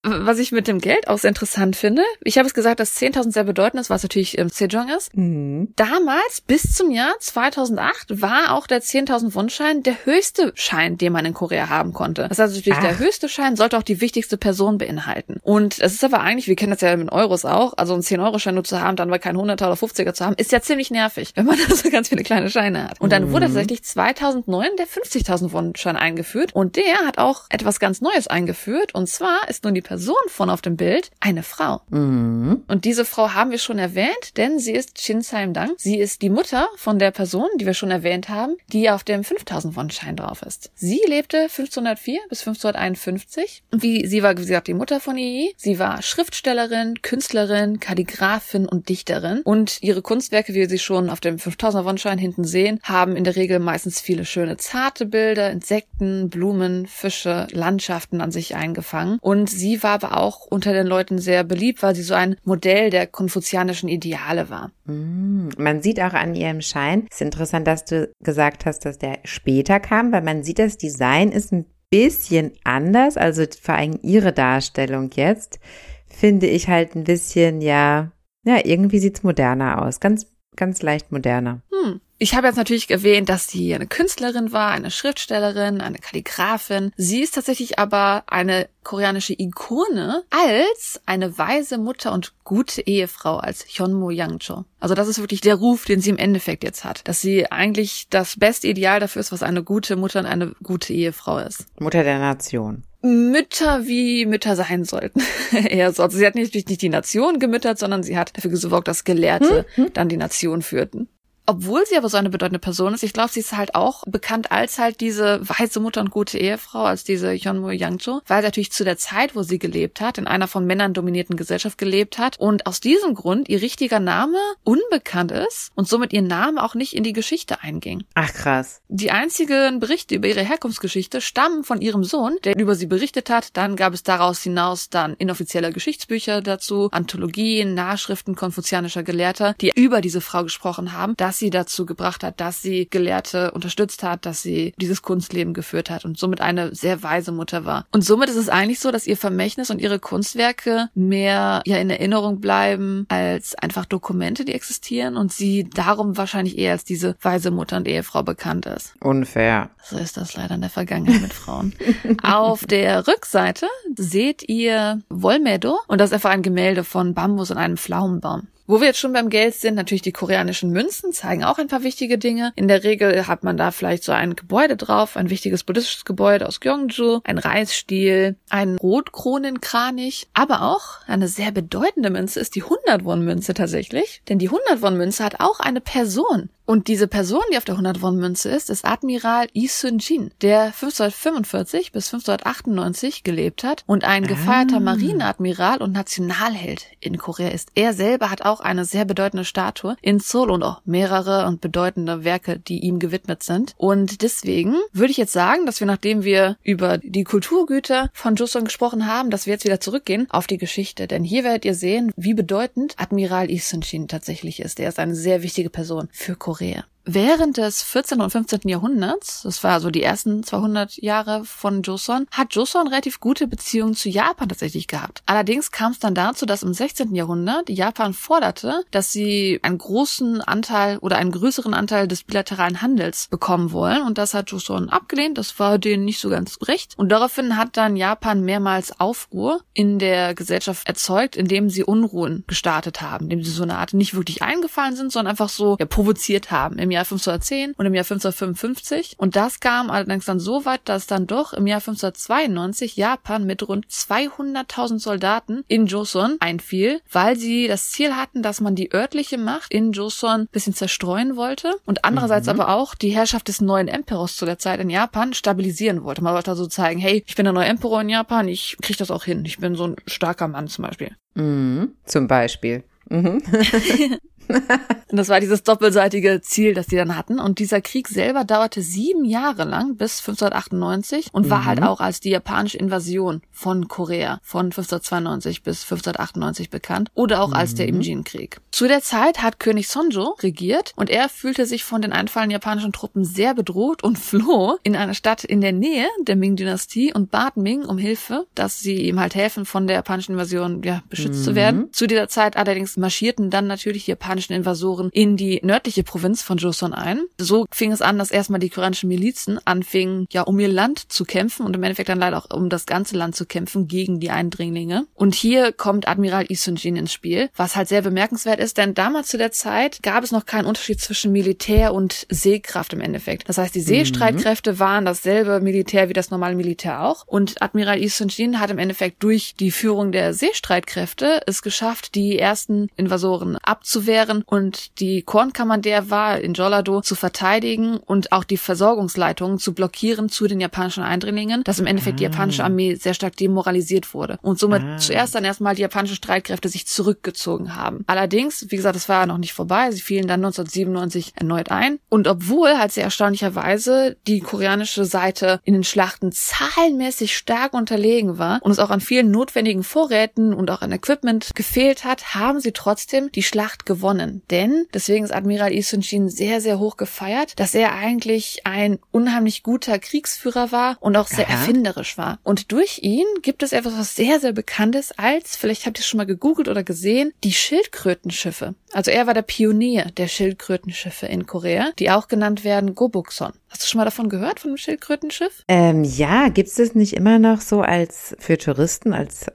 Speaker 3: Was ich mit dem Geld auch sehr interessant finde, ich habe es gesagt, dass 10.000 sehr bedeutend ist, was natürlich ähm, Sejong ist.
Speaker 2: Mhm.
Speaker 3: Damals, bis zum Jahr 2008, war auch der 10.000 Won-Schein der höchste Schein, den man in Korea haben konnte. Das heißt natürlich,
Speaker 2: Ach.
Speaker 3: der höchste Schein sollte auch die wichtigste Person beinhalten. Und es ist aber eigentlich, wir kennen das ja mit Euros auch, also einen 10-Euro-Schein nur zu haben, dann mal keinen 100er oder 50er zu haben, ist ja ziemlich nervig, wenn man [LAUGHS] da so ganz viele kleine Scheine hat. Und dann wurde tatsächlich 2009 der 50.000 Won-Schein eingeführt und der hat auch etwas ganz Neues eingeführt und zwar ist nun die Person von auf dem Bild eine Frau.
Speaker 2: Mhm.
Speaker 3: Und diese Frau haben wir schon erwähnt, denn sie ist Shin Saim-dang. Sie ist die Mutter von der Person, die wir schon erwähnt haben, die auf dem 5000 Won-Schein drauf ist. Sie lebte 1504 bis 1551. Und wie, sie war, wie gesagt, die Mutter von Yi. Sie war Schriftstellerin, Künstlerin, Kalligraphin und Dichterin. Und ihre Kunstwerke, wie wir sie schon auf dem 5000er Won-Schein hinten sehen, haben in der Regel meistens viele schöne zarte Bilder, Insekten, Blumen, Fische, Landschaften an sich eingefangen. Und sie war aber auch unter den Leuten sehr beliebt, weil sie so ein Modell der konfuzianischen Ideale war.
Speaker 2: Mhm. Man sieht auch an ihrem Schein, ist interessant, dass du gesagt hast, dass der später kam, weil man sieht, das Design ist ein bisschen anders, also vor allem ihre Darstellung jetzt, finde ich halt ein bisschen, ja, ja, irgendwie sieht's moderner aus, ganz, ganz leicht moderner.
Speaker 3: Hm. Ich habe jetzt natürlich erwähnt, dass sie eine Künstlerin war, eine Schriftstellerin, eine Kalligraphin. Sie ist tatsächlich aber eine koreanische Ikone als eine weise Mutter und gute Ehefrau als Hyunmo Yangcho. Also das ist wirklich der Ruf, den sie im Endeffekt jetzt hat, dass sie eigentlich das beste Ideal dafür ist, was eine gute Mutter und eine gute Ehefrau ist.
Speaker 2: Mutter der Nation.
Speaker 3: Mütter wie Mütter sein sollten. [LAUGHS] Eher so. Also sie hat nicht, nicht die Nation gemüttert, sondern sie hat dafür gesorgt, dass Gelehrte dann die Nation führten. Obwohl sie aber so eine bedeutende Person ist, ich glaube, sie ist halt auch bekannt als halt diese weiße Mutter und gute Ehefrau, als diese Hyunmoo Yangcho, weil sie natürlich zu der Zeit, wo sie gelebt hat, in einer von Männern dominierten Gesellschaft gelebt hat und aus diesem Grund ihr richtiger Name unbekannt ist und somit ihr Name auch nicht in die Geschichte einging.
Speaker 2: Ach krass.
Speaker 3: Die einzigen Berichte über ihre Herkunftsgeschichte stammen von ihrem Sohn, der über sie berichtet hat. Dann gab es daraus hinaus dann inoffizielle Geschichtsbücher dazu, Anthologien, Nachschriften konfuzianischer Gelehrter, die über diese Frau gesprochen haben. Das sie dazu gebracht hat, dass sie Gelehrte unterstützt hat, dass sie dieses Kunstleben geführt hat und somit eine sehr weise Mutter war. Und somit ist es eigentlich so, dass ihr Vermächtnis und ihre Kunstwerke mehr ja in Erinnerung bleiben als einfach Dokumente, die existieren und sie darum wahrscheinlich eher als diese weise Mutter und Ehefrau bekannt ist.
Speaker 2: Unfair.
Speaker 3: So ist das leider in der Vergangenheit mit Frauen. [LAUGHS] Auf der Rückseite seht ihr Wolmedo und das ist einfach ein Gemälde von Bambus und einem Pflaumenbaum. Wo wir jetzt schon beim Geld sind, natürlich die koreanischen Münzen zeigen auch ein paar wichtige Dinge. In der Regel hat man da vielleicht so ein Gebäude drauf, ein wichtiges buddhistisches Gebäude aus Gyeongju, ein Reisstiel, ein Rotkronenkranich, aber auch eine sehr bedeutende Münze ist die 100-Won-Münze tatsächlich, denn die 100-Won-Münze hat auch eine Person. Und diese Person, die auf der 100-Won-Münze ist, ist Admiral Lee Sun-jin, der 1545 bis 1598 gelebt hat und ein gefeierter Marineadmiral und Nationalheld in Korea ist. Er selber hat auch eine sehr bedeutende Statue in Seoul und auch mehrere und bedeutende Werke, die ihm gewidmet sind. Und deswegen würde ich jetzt sagen, dass wir, nachdem wir über die Kulturgüter von Joseon gesprochen haben, dass wir jetzt wieder zurückgehen auf die Geschichte. Denn hier werdet ihr sehen, wie bedeutend Admiral Lee Sun-jin tatsächlich ist. Er ist eine sehr wichtige Person für Korea. Südkorea. Während des 14. und 15. Jahrhunderts, das war so die ersten 200 Jahre von Joseon, hat Joseon relativ gute Beziehungen zu Japan tatsächlich gehabt. Allerdings kam es dann dazu, dass im 16. Jahrhundert Japan forderte, dass sie einen großen Anteil oder einen größeren Anteil des bilateralen Handels bekommen wollen und das hat Joseon abgelehnt. Das war denen nicht so ganz recht und daraufhin hat dann Japan mehrmals Aufruhr in der Gesellschaft erzeugt, indem sie Unruhen gestartet haben, indem sie so eine Art nicht wirklich eingefallen sind, sondern einfach so ja, provoziert haben. Im Jahr 1510 und im Jahr 1555. Und das kam allerdings dann so weit, dass dann doch im Jahr 1592 Japan mit rund 200.000 Soldaten in Joseon einfiel, weil sie das Ziel hatten, dass man die örtliche Macht in Joseon bisschen zerstreuen wollte und andererseits
Speaker 2: Mhm.
Speaker 3: aber auch die Herrschaft des neuen Emperors zu der Zeit in Japan stabilisieren wollte. Man wollte also zeigen, hey, ich bin der neue Emperor in Japan, ich krieg das auch hin. Ich bin so ein starker Mann zum Beispiel.
Speaker 2: Mhm. Zum Beispiel. Mhm. [LAUGHS]
Speaker 3: Und [LAUGHS] das war dieses doppelseitige Ziel, das die dann hatten. Und dieser Krieg selber dauerte sieben Jahre lang bis 1598 und war
Speaker 2: Mhm.
Speaker 3: halt auch als die japanische Invasion von Korea von 1592 bis 1598 bekannt oder auch als
Speaker 2: Mhm.
Speaker 3: der Imjin-Krieg. Zu der Zeit hat König Sonjo regiert und er fühlte sich von den einfallenden japanischen Truppen sehr bedroht und [LAUGHS] floh in eine Stadt in der Nähe der Ming-Dynastie und bat Ming um Hilfe, dass sie ihm halt helfen, von der japanischen Invasion ja, beschützt zu werden. Zu dieser Zeit allerdings marschierten dann natürlich die japanischen Invasoren in die nördliche Provinz von Joseon ein. So fing es an, dass erstmal die koreanischen Milizen anfingen, ja, um ihr Land zu kämpfen und im Endeffekt dann leider auch um das ganze Land zu kämpfen gegen die Eindringlinge. Und hier kommt Admiral Lee Sun-jin ins Spiel, was halt sehr bemerkenswert ist, denn damals zu der Zeit gab es noch keinen Unterschied zwischen Militär und Seekraft im Endeffekt. Das heißt, die Seestreitkräfte waren dasselbe Militär wie das normale Militär auch. Und Admiral Lee Sun-jin hat im Endeffekt durch die Führung der Seestreitkräfte es geschafft, die ersten Invasoren abzuwehren und die Kornkammer, der war in Jolado zu verteidigen und auch die Versorgungsleitungen zu blockieren zu den japanischen Eindringlingen, dass im Endeffekt die japanische Armee sehr stark demoralisiert wurde und somit zuerst dann erstmal die japanischen Streitkräfte sich zurückgezogen haben. Allerdings, wie gesagt, es war noch nicht vorbei, sie fielen dann 1997 erneut ein und obwohl halt sehr erstaunlicherweise die koreanische Seite in den Schlachten zahlenmäßig stark unterlegen war und es auch an vielen notwendigen Vorräten und auch an Equipment gefehlt hat, haben sie trotzdem die Schlacht gewonnen. Denn, deswegen ist Admiral Sun-jin sehr, sehr hoch gefeiert, dass er eigentlich ein unheimlich guter Kriegsführer war und auch sehr
Speaker 2: Aha.
Speaker 3: erfinderisch war. Und durch ihn gibt es etwas, was sehr, sehr bekannt ist als, vielleicht habt ihr es schon mal gegoogelt oder gesehen, die Schildkrötenschiffe. Also er war der Pionier der Schildkrötenschiffe in Korea, die auch genannt werden Gobukson. Hast du schon mal davon gehört, von dem Schildkrötenschiff?
Speaker 2: Ähm, ja, gibt's das nicht immer noch so als für Touristen, als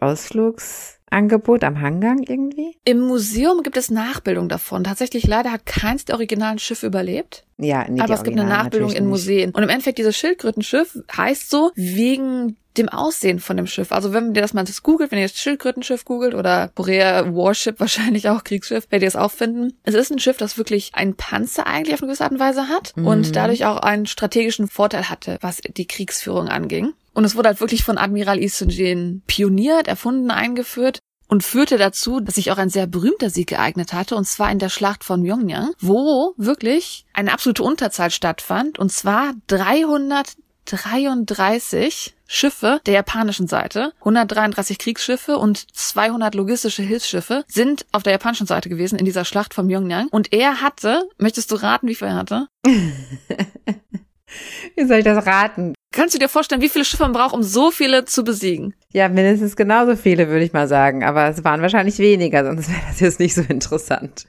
Speaker 2: Ausflugsangebot am Hangang irgendwie?
Speaker 3: Im Museum gibt es Nachbildung davon. Tatsächlich leider hat keins der originalen Schiffe überlebt.
Speaker 2: Ja, nee,
Speaker 3: aber es gibt eine Nachbildung in. Museen. Und im Endeffekt, dieses Schildkrötenschiff heißt so wegen dem Aussehen von dem Schiff. Also wenn ihr das mal das googelt, wenn ihr jetzt Schildkrötenschiff googelt oder Korea Warship, [LAUGHS] wahrscheinlich auch Kriegsschiff, werdet ihr es auch finden. Es ist ein Schiff, das wirklich einen Panzer eigentlich auf eine gewisse Art und Weise hat
Speaker 2: Mhm.
Speaker 3: und dadurch auch einen strategischen Vorteil hatte, was die Kriegsführung anging. Und es wurde halt wirklich von Admiral Sun-jin pioniert, erfunden, eingeführt und führte dazu, dass sich auch ein sehr berühmter Sieg geeignet hatte, und zwar in der Schlacht von Pyongyang, wo wirklich eine absolute Unterzahl stattfand, und zwar 333 Schiffe der japanischen Seite, 133 Kriegsschiffe und 200 logistische Hilfsschiffe sind auf der japanischen Seite gewesen in dieser Schlacht von Pyongyang. Und er hatte, möchtest du raten, wie viel er hatte? [LAUGHS]
Speaker 2: Wie soll ich das raten?
Speaker 3: Kannst du dir vorstellen, wie viele Schiffe man braucht, um so viele zu besiegen?
Speaker 2: Ja, mindestens genauso viele, würde ich mal sagen. Aber es waren wahrscheinlich weniger, sonst wäre das jetzt nicht so interessant.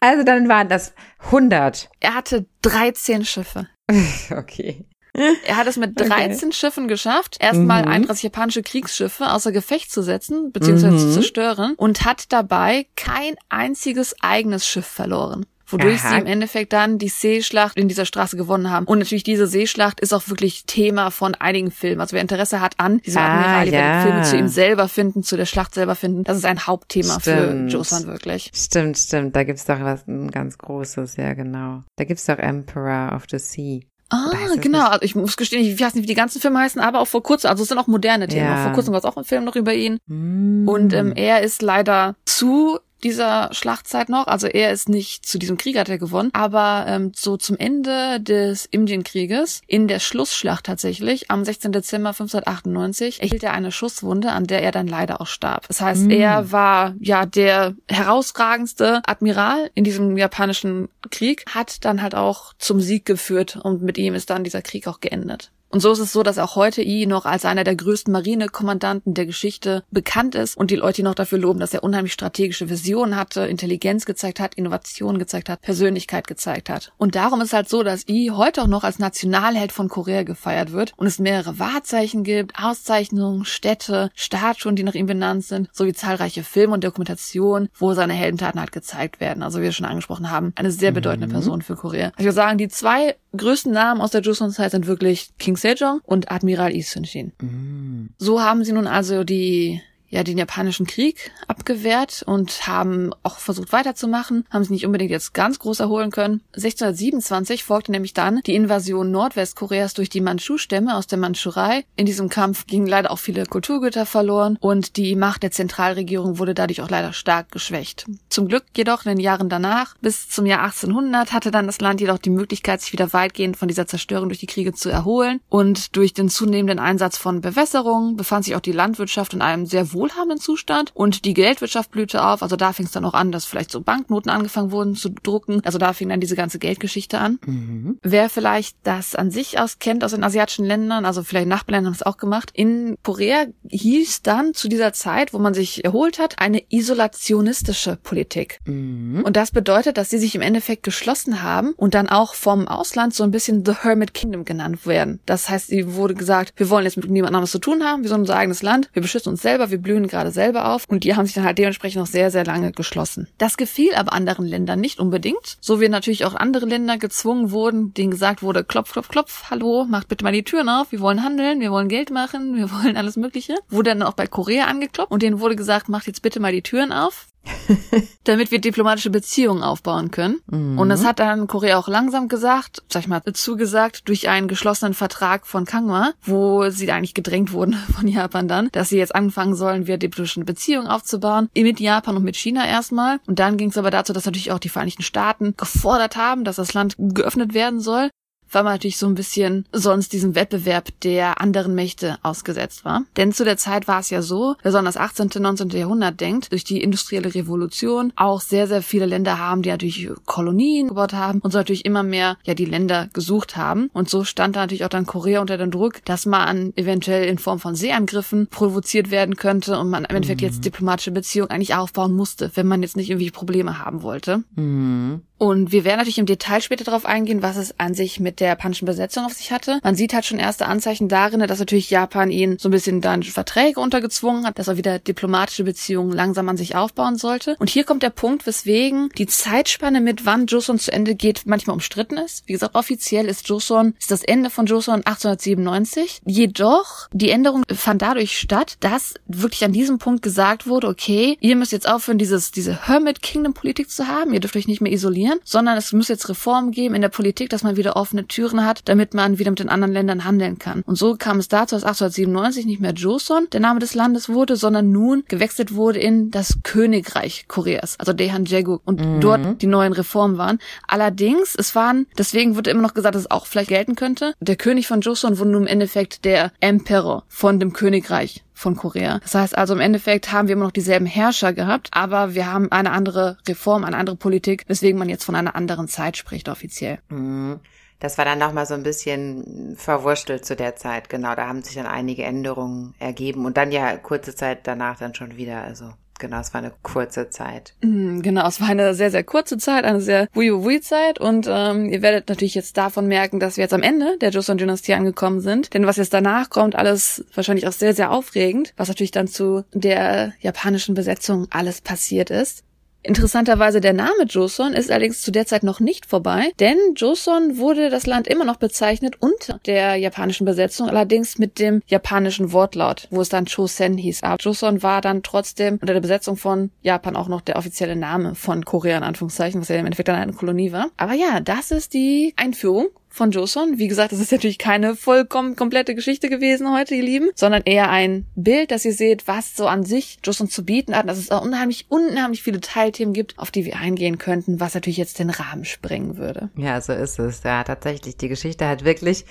Speaker 2: Also dann waren das 100.
Speaker 3: Er hatte 13 Schiffe. [LAUGHS]
Speaker 2: Okay. [LAUGHS]
Speaker 3: Er hat es mit
Speaker 2: Okay.
Speaker 3: 13 Schiffen geschafft, erstmal
Speaker 2: Mhm.
Speaker 3: 31 japanische Kriegsschiffe außer Gefecht zu setzen, beziehungsweise zu
Speaker 2: Mhm.
Speaker 3: zerstören und hat dabei kein einziges eigenes Schiff verloren. Wodurch
Speaker 2: Aha.
Speaker 3: sie im Endeffekt dann die Seeschlacht in dieser Straße gewonnen haben. Und natürlich diese Seeschlacht ist auch wirklich Thema von einigen Filmen. Also wer Interesse hat an diesem
Speaker 2: Ah,
Speaker 3: Admiral,
Speaker 2: ja.
Speaker 3: werdet Filme zu ihm selber finden, zu der Schlacht selber finden. Das ist ein Hauptthema
Speaker 2: Stimmt.
Speaker 3: für Joseon wirklich.
Speaker 2: Stimmt, stimmt. Da gibt's doch was ein ganz Großes, ja genau. Da gibt's doch Emperor of the Sea.
Speaker 3: Ah, genau. Also ich muss gestehen, ich weiß nicht, wie die ganzen Filme heißen, aber auch vor kurzem, also es sind auch moderne Themen.
Speaker 2: Ja.
Speaker 3: Vor kurzem war es auch ein Film noch über ihn.
Speaker 2: Mm.
Speaker 3: Und ähm, er ist leider zu dieser Schlachtzeit noch, also er ist nicht zu diesem Krieg hat er gewonnen, aber ähm, so zum Ende des Indienkrieges, in der Schlussschlacht tatsächlich, am 16. Dezember 1598, erhielt er eine Schusswunde, an der er dann leider auch starb. Das heißt,
Speaker 2: Mm.
Speaker 3: er war ja der herausragendste Admiral in diesem japanischen Krieg, hat dann halt auch zum Sieg geführt und mit ihm ist dann dieser Krieg auch geendet. Und so ist es so, dass auch heute I noch als einer der größten Marinekommandanten der Geschichte bekannt ist und die Leute ihn noch dafür loben, dass er unheimlich strategische Visionen hatte, Intelligenz gezeigt hat, Innovation gezeigt hat, Persönlichkeit gezeigt hat. Und darum ist halt so, dass I heute auch noch als Nationalheld von Korea gefeiert wird und es mehrere Wahrzeichen gibt, Auszeichnungen, Städte, Statuen, die nach ihm benannt sind, sowie zahlreiche Filme und Dokumentationen, wo seine Heldentaten halt gezeigt werden. Also wie wir schon angesprochen haben, eine sehr bedeutende Person für Korea. Ich würde sagen, die zwei größten Namen aus der Joseon-Zeit sind wirklich King Sejong und Admiral Lee Sun-shin.
Speaker 2: Mm.
Speaker 3: So haben sie nun also die ja den japanischen Krieg abgewehrt und haben auch versucht weiterzumachen, haben sich nicht unbedingt jetzt ganz groß erholen können. 1627 folgte nämlich dann die Invasion Nordwestkoreas durch die Mandschu-Stämme aus der Mandschurei. In diesem Kampf gingen leider auch viele Kulturgüter verloren und die Macht der Zentralregierung wurde dadurch auch leider stark geschwächt. Zum Glück jedoch in den Jahren danach, bis zum Jahr 1800, hatte dann das Land jedoch die Möglichkeit, sich wieder weitgehend von dieser Zerstörung durch die Kriege zu erholen und durch den zunehmenden Einsatz von Bewässerung befand sich auch die Landwirtschaft in einem sehr wohlhabenden Zustand und die Geldwirtschaft blühte auf. Also da fing es dann auch an, dass vielleicht so Banknoten angefangen wurden zu drucken. Also da fing dann diese ganze Geldgeschichte an.
Speaker 2: Mhm.
Speaker 3: Wer vielleicht das an sich aus kennt aus den asiatischen Ländern, also vielleicht Nachbarländer haben es auch gemacht, in Korea hieß dann zu dieser Zeit, wo man sich erholt hat, eine isolationistische Politik.
Speaker 2: Mhm.
Speaker 3: Und das bedeutet, dass sie sich im Endeffekt geschlossen haben und dann auch vom Ausland so ein bisschen The Hermit Kingdom genannt werden. Das heißt, sie wurde gesagt, wir wollen jetzt mit niemand anderes zu tun haben, wir sind unser eigenes Land, wir beschützen uns selber, wir blühen gerade selber auf und die haben sich dann halt dementsprechend noch sehr, sehr lange geschlossen. Das gefiel aber anderen Ländern nicht unbedingt, so wie natürlich auch andere Länder gezwungen wurden, denen gesagt wurde, klopf, klopf, klopf, hallo, macht bitte mal die Türen auf, wir wollen handeln, wir wollen Geld machen, [LAUGHS] wir wollen alles Mögliche. Wurde dann auch bei Korea angeklopft und denen wurde gesagt, macht jetzt bitte mal die Türen auf, [LAUGHS] damit wir diplomatische Beziehungen aufbauen können. Und das hat dann Korea auch langsam gesagt, sag ich mal, zugesagt durch einen geschlossenen Vertrag von Kangwa, wo sie eigentlich gedrängt wurden [LAUGHS] von Japan dann, dass sie jetzt anfangen sollen, wieder diplomatische Beziehungen aufzubauen, mit Japan und mit China erstmal. Und dann ging es aber dazu, dass natürlich auch die Vereinigten Staaten gefordert haben, dass das Land geöffnet werden soll weil man natürlich so ein bisschen sonst diesem Wettbewerb der anderen Mächte ausgesetzt war. Denn zu der Zeit war es ja so, wer so an das 18., 19. Jahrhundert denkt, durch die industrielle Revolution auch sehr, sehr viele Länder haben, die natürlich Kolonien gebaut haben und so natürlich immer mehr ja die Länder gesucht haben. Und so stand da natürlich auch dann Korea unter dem Druck, dass man eventuell in Form von Seeangriffen provoziert werden könnte und man im Endeffekt jetzt diplomatische Beziehungen eigentlich aufbauen musste, wenn man jetzt nicht irgendwie Probleme haben wollte.
Speaker 2: Mhm.
Speaker 3: Und wir werden natürlich im Detail später darauf eingehen, was es an sich mit der japanischen Besetzung auf sich hatte. Man sieht halt schon erste Anzeichen darin, dass natürlich Japan ihn so ein bisschen dann Verträge untergezwungen hat, dass er wieder diplomatische Beziehungen langsam an sich aufbauen sollte. Und hier kommt der Punkt, weswegen die Zeitspanne mit wann Joseon zu Ende geht, manchmal umstritten ist. Wie gesagt, offiziell ist Joseon, ist das Ende von Joseon 1897. Jedoch, die Änderung fand dadurch statt, dass wirklich an diesem Punkt gesagt wurde, okay, ihr müsst jetzt aufhören, dieses, diese Hermit Kingdom Politik zu haben. Ihr dürft euch nicht mehr isolieren funktionieren, sondern es muss jetzt Reformen geben in der Politik, dass man wieder offene Türen hat, damit man wieder mit den anderen Ländern handeln kann. Und so kam es dazu, dass 1897 nicht mehr Joseon der Name des Landes wurde, sondern nun gewechselt wurde in das Königreich Koreas, also Daehanjegu und mhm. dort die neuen Reformen waren. Allerdings, es waren, deswegen wurde immer noch gesagt, dass es auch vielleicht gelten könnte, der König von Joseon wurde nun im Endeffekt der Emperor von dem Königreich von Korea. Das heißt also im Endeffekt haben wir immer noch dieselben Herrscher gehabt, aber wir haben eine andere Reform, eine andere Politik, weswegen man jetzt von einer anderen Zeit spricht offiziell.
Speaker 2: Mhm. Das war dann nochmal so ein bisschen verwurstelt zu der Zeit, genau. Da haben sich dann einige Änderungen ergeben und dann ja kurze Zeit danach dann schon wieder, also Genau, es war eine kurze Zeit.
Speaker 3: Mm, genau, es war eine sehr, sehr kurze Zeit, eine sehr Wui-Wui-Zeit und ähm, ihr werdet natürlich jetzt davon merken, dass wir jetzt am Ende der Joseon-Dynastie angekommen sind. Denn was jetzt danach kommt, alles wahrscheinlich auch sehr, sehr aufregend, was natürlich dann zu der japanischen Besetzung alles passiert ist. Interessanterweise der Name Joseon ist allerdings zu der Zeit noch nicht vorbei, denn Joseon wurde das Land immer noch bezeichnet unter der japanischen Besetzung, allerdings mit dem japanischen Wortlaut, wo es dann Chosen hieß. Aber Joseon war dann trotzdem unter der Besetzung von Japan auch noch der offizielle Name von Korea in Anführungszeichen, was ja im Endeffekt dann eine Kolonie war. Aber ja, das ist die Einführung von Joseon. Wie gesagt, das ist natürlich keine vollkommen komplette Geschichte gewesen heute, ihr Lieben, sondern eher ein Bild, dass ihr seht, was so an sich Joseon zu bieten hat, dass es auch unheimlich, unheimlich viele Teilthemen gibt, auf die wir eingehen könnten, was natürlich jetzt den Rahmen sprengen würde.
Speaker 2: Ja, so ist es. Ja, tatsächlich. Die Geschichte hat wirklich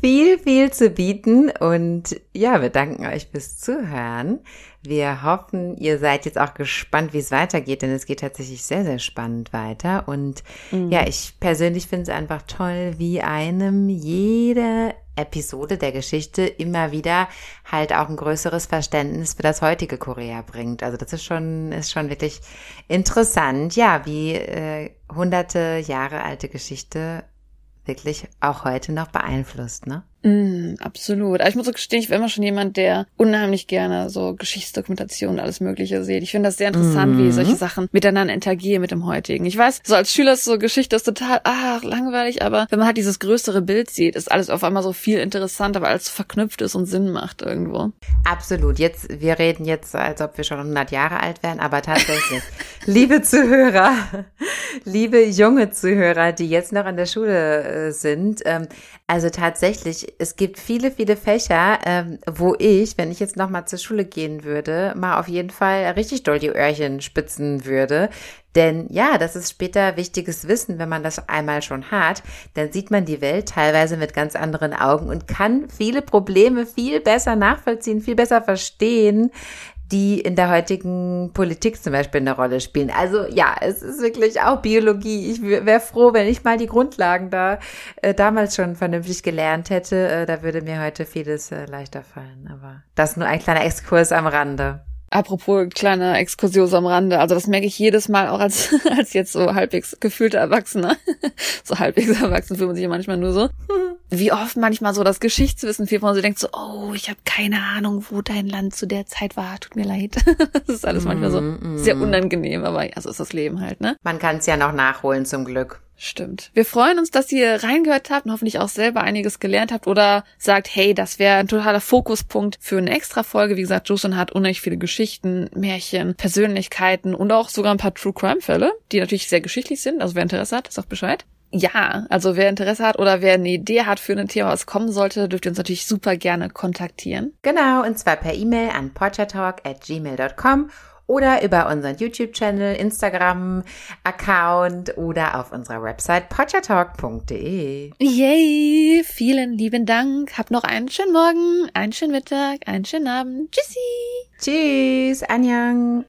Speaker 2: viel, viel zu bieten und ja, wir danken euch fürs Zuhören. Wir hoffen, ihr seid jetzt auch gespannt, wie es weitergeht, denn es geht tatsächlich sehr, sehr spannend weiter. Und mhm. ja, ich persönlich finde es einfach toll, wie einem jede Episode der Geschichte immer wieder halt auch ein größeres Verständnis für das heutige Korea bringt. Also das ist schon, ist schon wirklich interessant, ja, wie äh, hunderte Jahre alte Geschichte wirklich auch heute noch beeinflusst, ne?
Speaker 3: Mm, absolut. Aber ich muss auch gestehen, ich bin immer schon jemand, der unheimlich gerne so Geschichtsdokumentation und alles Mögliche sieht. Ich finde das sehr interessant, mm. wie solche Sachen miteinander interagieren mit dem heutigen. Ich weiß, so als Schüler ist so Geschichte ist total, ach, langweilig, aber wenn man halt dieses größere Bild sieht, ist alles auf einmal so viel interessanter, weil alles verknüpft ist und Sinn macht irgendwo.
Speaker 2: Absolut. Jetzt, wir reden jetzt, als ob wir schon 100 Jahre alt wären, aber tatsächlich, [LAUGHS] liebe Zuhörer, [LAUGHS] liebe junge Zuhörer, die jetzt noch in der Schule äh, sind, ähm, also tatsächlich, es gibt viele, viele Fächer, ähm, wo ich, wenn ich jetzt nochmal zur Schule gehen würde, mal auf jeden Fall richtig doll die Öhrchen spitzen würde. Denn ja, das ist später wichtiges Wissen, wenn man das einmal schon hat. Dann sieht man die Welt teilweise mit ganz anderen Augen und kann viele Probleme viel besser nachvollziehen, viel besser verstehen, die in der heutigen Politik zum Beispiel eine Rolle spielen. Also ja, es ist wirklich auch Biologie. Ich wäre froh, wenn ich mal die Grundlagen da äh, damals schon vernünftig gelernt hätte. Äh, da würde mir heute vieles äh, leichter fallen. Aber das nur ein kleiner Exkurs am Rande.
Speaker 3: Apropos kleiner Exkursion am Rande, also das merke ich jedes Mal auch als, [LAUGHS] als jetzt so halbwegs gefühlte Erwachsener. [LAUGHS] so halbwegs erwachsen fühlt man sich ja manchmal nur so. [LAUGHS] Wie oft manchmal so das Geschichtswissen fehlt, wo man so denkt so, oh, ich habe keine Ahnung, wo dein Land zu der Zeit war, tut mir leid. das ist alles manchmal so mm, mm. sehr unangenehm, aber ja, so ist das Leben halt, ne?
Speaker 2: Man kann es ja noch nachholen zum Glück.
Speaker 3: Stimmt. Wir freuen uns, dass ihr reingehört habt und hoffentlich auch selber einiges gelernt habt oder sagt, hey, das wäre ein totaler Fokuspunkt für eine extra Folge. Wie gesagt, Jocelyn hat unheimlich viele Geschichten, Märchen, Persönlichkeiten und auch sogar ein paar True Crime Fälle, die natürlich sehr geschichtlich sind. Also wer Interesse hat, sagt Bescheid. Ja, also wer Interesse hat oder wer eine Idee hat für ein Thema, was kommen sollte, dürft ihr uns natürlich super gerne kontaktieren.
Speaker 2: Genau, und zwar per E-Mail an podchatalk at gmail.com oder über unseren YouTube-Channel, Instagram-Account oder auf unserer Website podchatalk.de.
Speaker 3: Yay! Vielen lieben Dank. Habt noch einen schönen Morgen, einen schönen Mittag, einen schönen Abend. Tschüssi!
Speaker 2: Tschüss, Anjang!